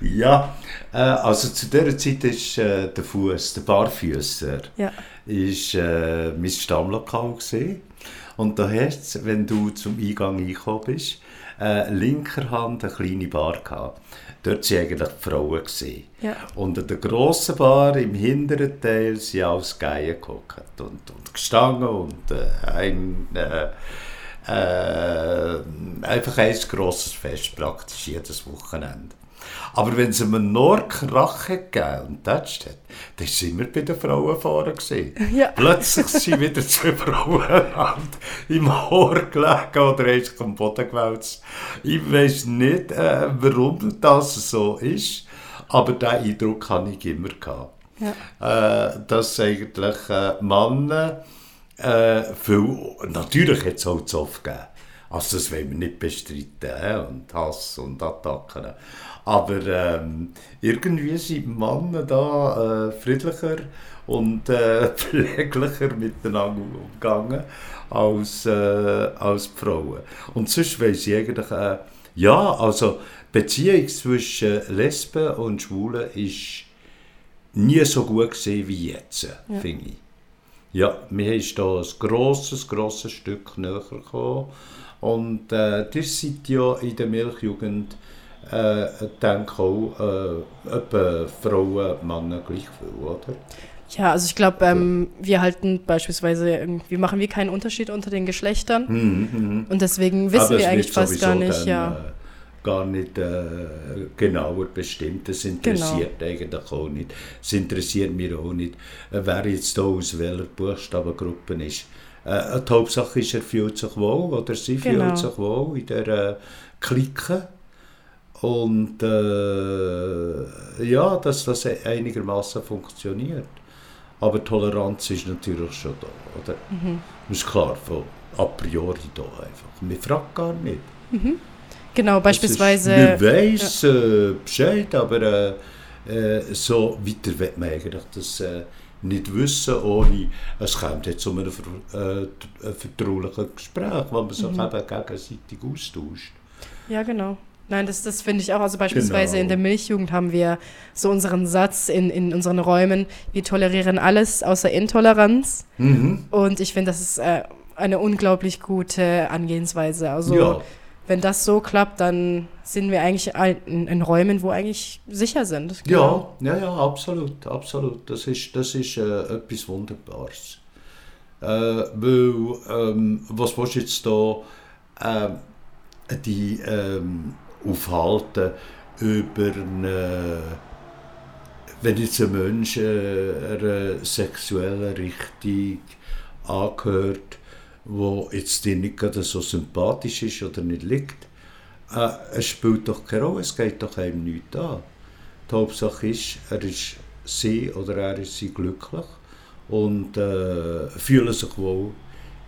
F: Ja, äh, also zu dieser Zeit ist äh, der Fuß, der Barfüßer,
D: Ja.
F: Ist äh, mein Stammlokal gewesen. Und da hast wenn du zum Eingang reingekommen bist, äh, linker Hand eine kleine Bar gehabt. Dort waren eigentlich die Frauen. Gewesen.
D: Ja.
F: Und an der grossen Bar im hinteren Teil sind alles Geier gehockt und, und gestanden und äh, ein, äh, äh, einfach ein grosses Fest praktisch jedes Wochenende. Aber wenn es einem nur Krach hat gegeben und das hat, dann sind wir bei den Frauen vorne.
D: Ja.
F: Plötzlich sind wieder zwei Frauen im Ohr gelegen oder haben sich am Boden gewälzt. Ich weiß nicht, äh, warum das so ist, aber diesen Eindruck hatte ich immer. Gehabt. Äh, dass eigentlich äh, Männer äh, viel, natürlich hat es auch Zoff gegeben. Also das wollen wir nicht bestreiten und Hass und Attacken. Aber ähm, irgendwie sind Männer da äh, friedlicher und äh, pfleglicher miteinander umgegangen als, äh, als die Frauen. Und sonst weiss ich eigentlich, äh, ja, also die Beziehung zwischen Lesben und Schwulen ist nie so gut gesehen wie jetzt, finde ich. Ja, mir ist da ein grosses, grosses Stück näher gekommen. Und äh, ihr seid ja in der Milchjugend, äh, denke auch, äh, etwa Frauen, Männer gleich viel, oder?
D: Ja, also ich glaube, ähm, wir halten beispielsweise, irgendwie machen wir keinen Unterschied unter den Geschlechtern. Und deswegen wissen
F: Aber
D: wir eigentlich fast gar nicht,
F: dann,
D: ja.
F: Äh, gar nicht äh, genauer bestimmt. Das interessiert eigentlich auch nicht. Es interessiert mich auch nicht, äh, wer jetzt da aus welcher Buchstabengruppe ist. Äh, die Hauptsache ist, er fühlt sich wohl oder sie
D: Genau.
F: fühlt sich wohl in der äh, Clique. Und äh, ja, dass das einigermaßen funktioniert. Aber Toleranz ist natürlich schon da, oder?
D: Mhm.
F: Das ist klar, von a priori da einfach. Man fragt gar nicht.
D: Genau,
F: Es
D: beispielsweise.
F: Ist, man weiss äh, Bescheid, aber äh, äh, so weiter wird man eigentlich das äh, nicht wissen, ohne es kommt jetzt zu einem äh, t- äh, vertraulichen Gespräch, wo man sich
D: Mhm.
F: eben gegenseitig austauscht.
D: Ja, genau. Nein, das, das finde ich auch. Also beispielsweise
F: Genau.
D: in der Milchjugend haben wir so unseren Satz in, in unseren Räumen, wir tolerieren alles außer Intoleranz.
F: Mhm.
D: Und ich finde, das ist äh, eine unglaublich gute Angehensweise. Also
F: Ja.
D: Wenn das so klappt, dann sind wir eigentlich in, in Räumen, wo eigentlich sicher sind.
F: Ja, ja, ja, absolut, absolut. Das ist, das ist äh, etwas Wunderbares. Äh, weil, ähm, was willst du jetzt da ähm, die ähm, aufhalten über eine, wenn jetzt ein Mensch äh, einer sexuellen Richtung angehört, wo jetzt dir nicht gerade so sympathisch ist oder nicht liegt, äh, es spielt doch keine Rolle, es geht doch einem nichts an. Die Hauptsache ist, er ist sie oder er ist sie glücklich und äh, fühlen sich wohl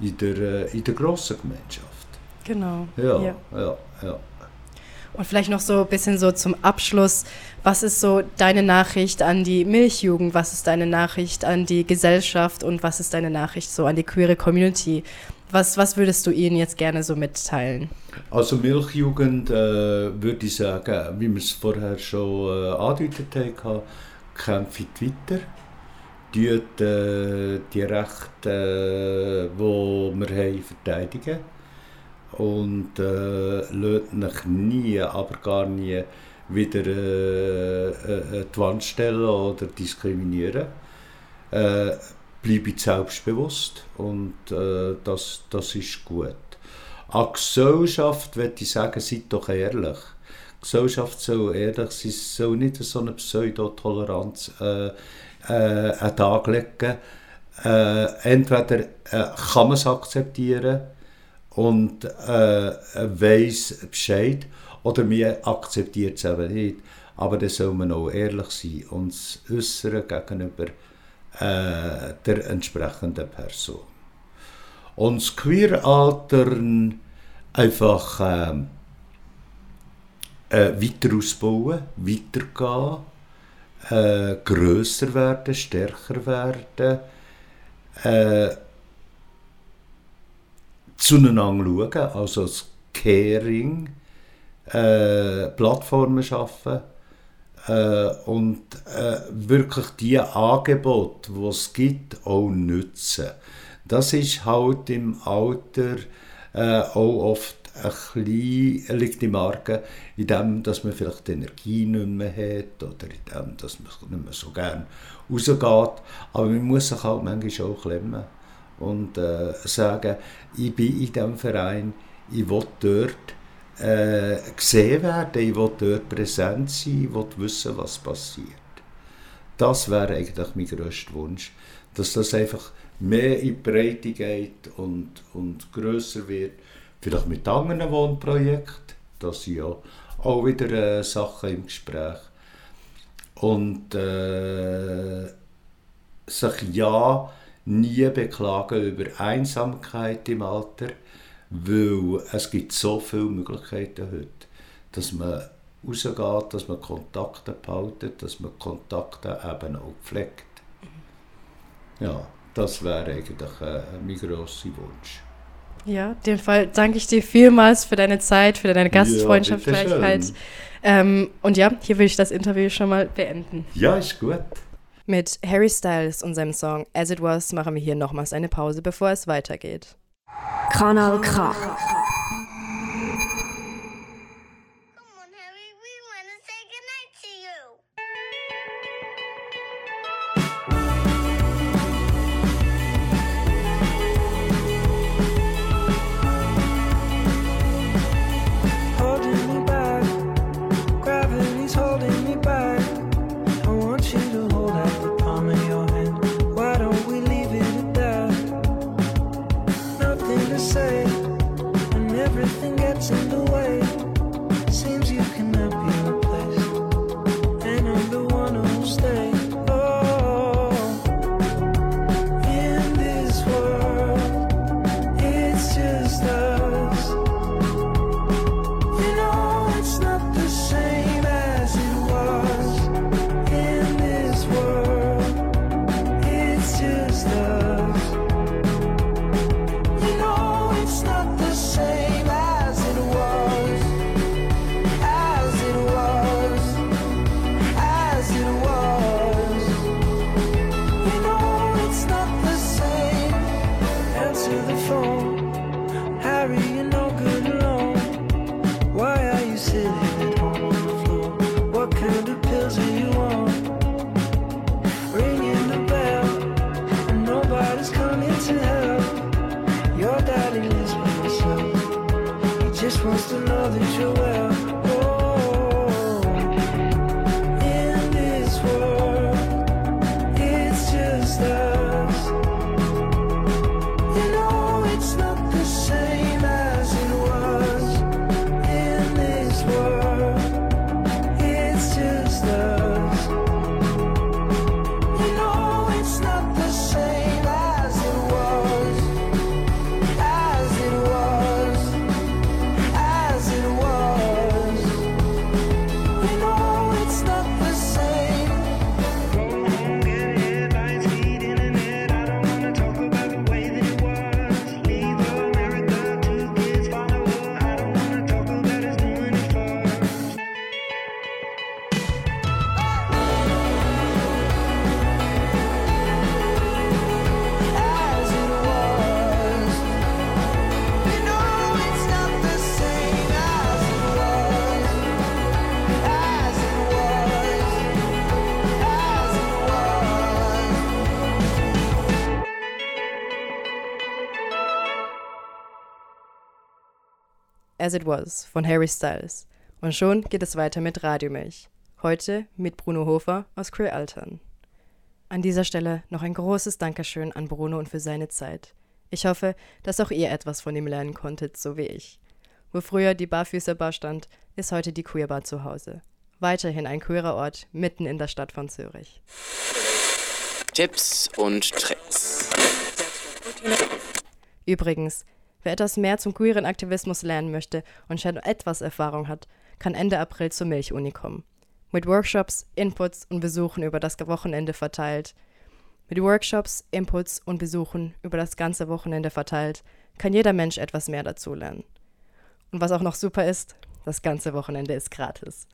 F: in der, äh, in der grossen Gemeinschaft.
D: Genau.
F: Ja,
D: Ja.
F: ja, ja.
D: Und vielleicht noch so ein bisschen so zum Abschluss. Was ist so deine Nachricht an die Milchjugend? Was ist deine Nachricht an die Gesellschaft? Und was ist deine Nachricht so an die queere Community? Was, was würdest du ihnen jetzt gerne so mitteilen?
F: Also Milchjugend äh, würde ich sagen, wie wir es vorher schon äh, angedeutet haben, kämpft weiter. Tut äh, die Rechte, äh, die wir haben, verteidigen. Und äh, lasst euch nie, aber gar nie wieder äh, äh, die Wand stellen oder diskriminieren. Äh, bleibe ich selbstbewusst und äh, das, das ist gut. An Gesellschaft würde ich sagen, seid doch ehrlich. Die Gesellschaft soll ehrlich sein, soll nicht so eine Pseudotoleranz äh, äh, an den Tag legen. Äh, entweder äh, kann man es akzeptieren und äh, weiß Bescheid oder man akzeptiert es eben nicht. Aber dann soll man auch ehrlich sein und es äußern gegenüber äh, der entsprechenden Person. Und das Queer-Altern einfach ähm, äh, weiter ausbauen, weitergehen, äh, grösser werden, stärker werden, äh, zueinander schauen, also das Caring, äh, Plattformen schaffen äh, und äh, wirklich die Angebote, die es gibt, auch nutzen. Das ist halt im Alter äh, auch oft ein bisschen, liegt die Marke in dem, dass man vielleicht die Energie nicht mehr hat oder in dem, dass man nicht mehr so gerne rausgeht. Aber man muss sich halt manchmal auch klemmen und äh, sagen, ich bin in diesem Verein, ich will dort äh, gesehen werden, ich will dort präsent sein, ich will wissen, was passiert. Das wäre eigentlich mein grösster Wunsch, dass das einfach mehr in die Breite geht und, und grösser wird. Vielleicht mit anderen Wohnprojekten, das sind ja auch wieder äh, Sachen im Gespräch. Und äh, sich ja nie beklagen über Einsamkeit im Alter, weil es gibt so viele Möglichkeiten heute, dass man rausgeht, dass man Kontakte behaltet, dass man Kontakte eben auch pflegt. Ja, das wäre eigentlich äh, mein grosser Wunsch.
I: Ja, in dem Fall danke ich dir vielmals für deine Zeit, für deine Gastfreundschaftlichkeit.
F: bitteschön.
I: ähm, und ja, hier will ich das Interview schon mal beenden.
F: Ja, ist gut.
D: Mit Harry Styles und seinem Song As It Was machen wir hier nochmals eine Pause, bevor es weitergeht.
J: Kanal K.
M: As It Was
D: von Harry Styles. Und schon geht es weiter mit Radiomilch. Heute mit Bruno Hofer aus Queer Altern. An dieser Stelle noch ein großes Dankeschön an Bruno und für seine Zeit. Ich hoffe, dass auch ihr etwas von ihm lernen konntet, so wie ich. Wo früher die Barfüßerbar stand, ist heute die Queerbar zu Hause. Weiterhin ein queerer Ort mitten in der Stadt von Zürich.
B: Tipps und Tricks.
D: Übrigens, wer etwas mehr zum queeren Aktivismus lernen möchte und schon etwas Erfahrung hat, kann Ende April zur Milchuni kommen. Mit Workshops, Inputs und Besuchen über das Wochenende verteilt. Mit Workshops, Inputs und Besuchen über das ganze Wochenende verteilt, kann jeder Mensch etwas mehr dazulernen. Und was auch noch super ist, das ganze Wochenende ist gratis.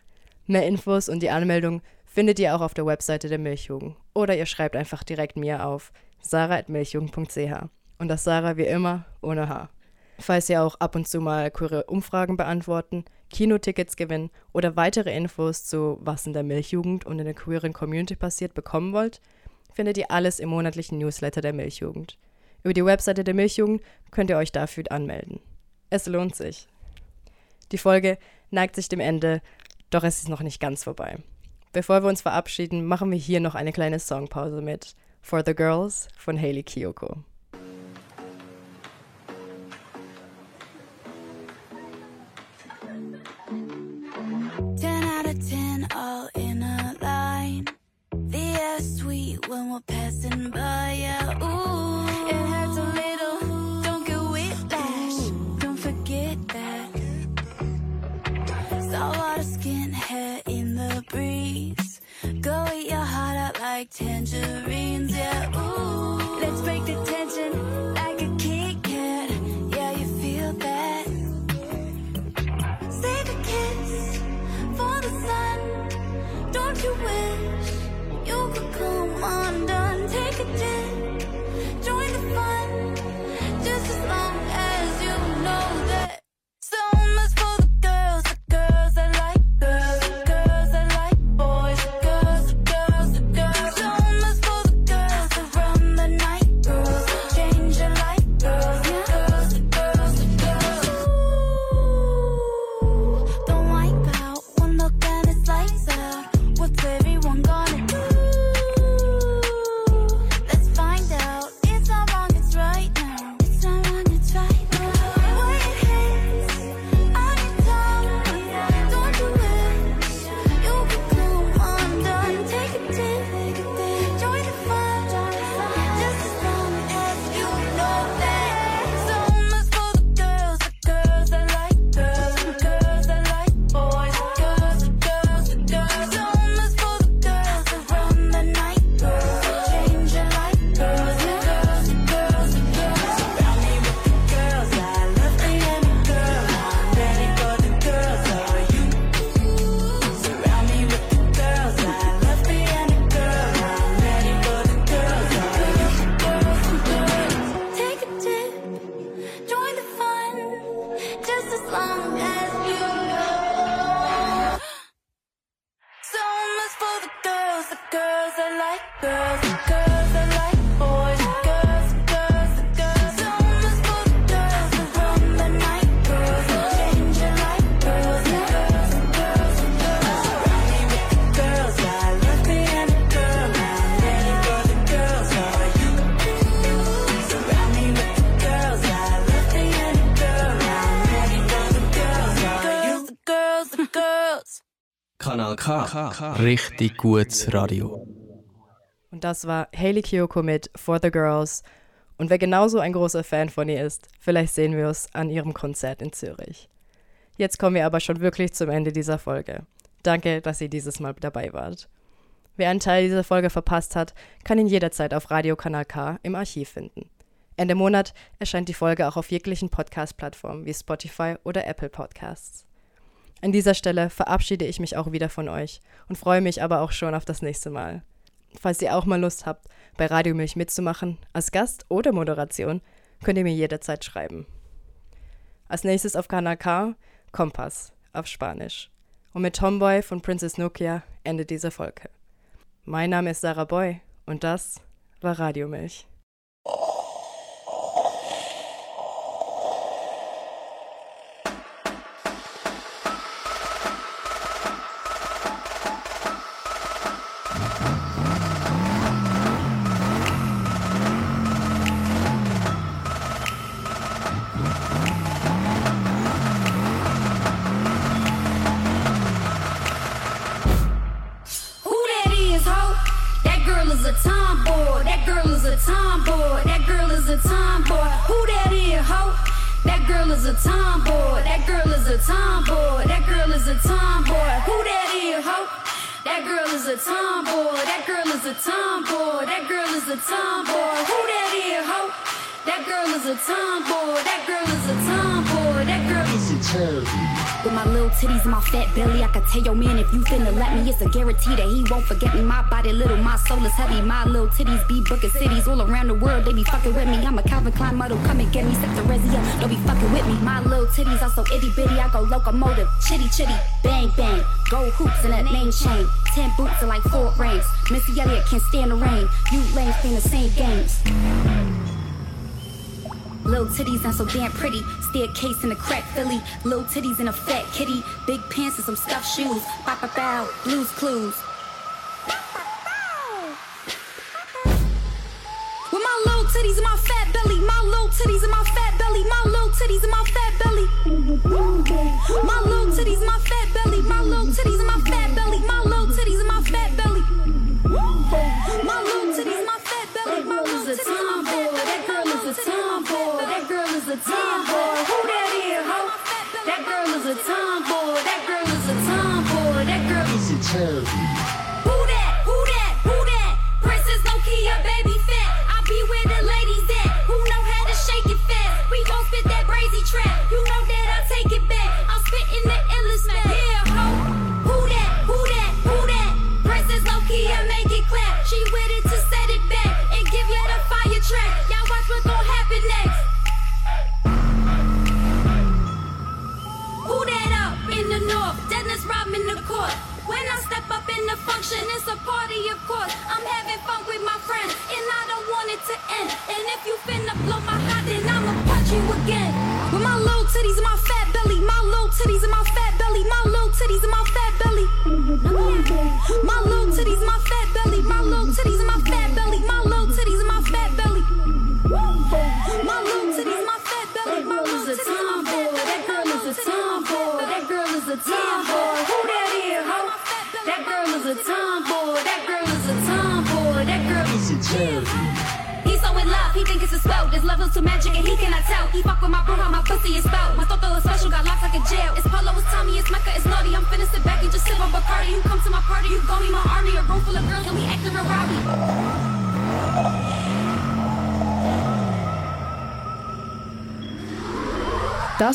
D: Mehr Infos und die Anmeldung findet ihr auch auf der Webseite der Milchjugend oder ihr schreibt einfach direkt mir auf sarah.milchjugend.ch und das Sarah wie immer ohne H. Falls ihr auch ab und zu mal queere Umfragen beantworten, Kinotickets gewinnen oder weitere Infos zu was in der Milchjugend und in der queeren Community passiert bekommen wollt, findet ihr alles im monatlichen Newsletter der Milchjugend. Über die Webseite der Milchjugend könnt ihr euch dafür anmelden. Es lohnt sich. Die Folge neigt sich dem Ende, doch es ist noch nicht ganz vorbei. Bevor wir uns verabschieden, machen wir hier noch eine kleine Songpause mit For the Girls von Hayley Kiyoko.
G: When we're passing by, yeah. Ooh, it hurts a little. Don't get whiplash. Don't forget that. Saltwater skin, hair in the breeze. Go eat your heart out like tangerines, yeah. Ooh,
N: Richtig gutes Radio.
D: Und das war Hayley Kiyoko mit For the Girls. Und wer genauso ein großer Fan von ihr ist, vielleicht sehen wir es an ihrem Konzert in Zürich. Jetzt kommen wir aber schon wirklich zum Ende dieser Folge. Danke, dass ihr dieses Mal dabei wart. Wer einen Teil dieser Folge verpasst hat, kann ihn jederzeit auf Radiokanal K im Archiv finden. Ende Monat erscheint die Folge auch auf jeglichen Podcast-Plattformen wie Spotify oder Apple Podcasts. An dieser Stelle verabschiede ich mich auch wieder von euch und freue mich aber auch schon auf das nächste Mal. Falls ihr auch mal Lust habt, bei Radio Milch mitzumachen, als Gast oder Moderation, könnt ihr mir jederzeit schreiben. Als nächstes auf Kanal K Kompass auf Spanisch. Und mit Tomboy von Princess Nokia endet diese Folge. Mein Name ist Sarah Boy und das war Radio Milch.
O: case in a crack Philly, little titties in a fat kitty, big pants and some stuffed shoes. pop a bow, blues clues.